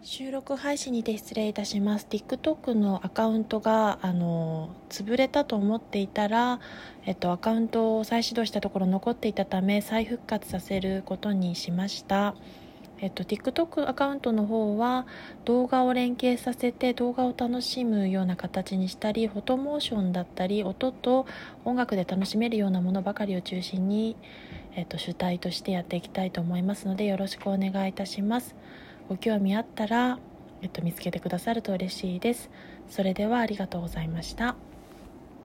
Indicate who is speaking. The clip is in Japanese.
Speaker 1: 収録配信にて失礼いたします。TikTok のアカウントがあの潰れたと思っていたら、えっと、アカウントを再始動したところ残っていたため再復活させることにしました。えっと、TikTok アカウントの方は動画を連携させて動画を楽しむような形にしたりフォトモーションだったり音と音楽で楽しめるようなものばかりを中心に、えっと、主体としてやっていきたいと思いますのでよろしくお願いいたします。ご興味あったら、えっと、見つけてくださると嬉しいです。それではありがとうございました。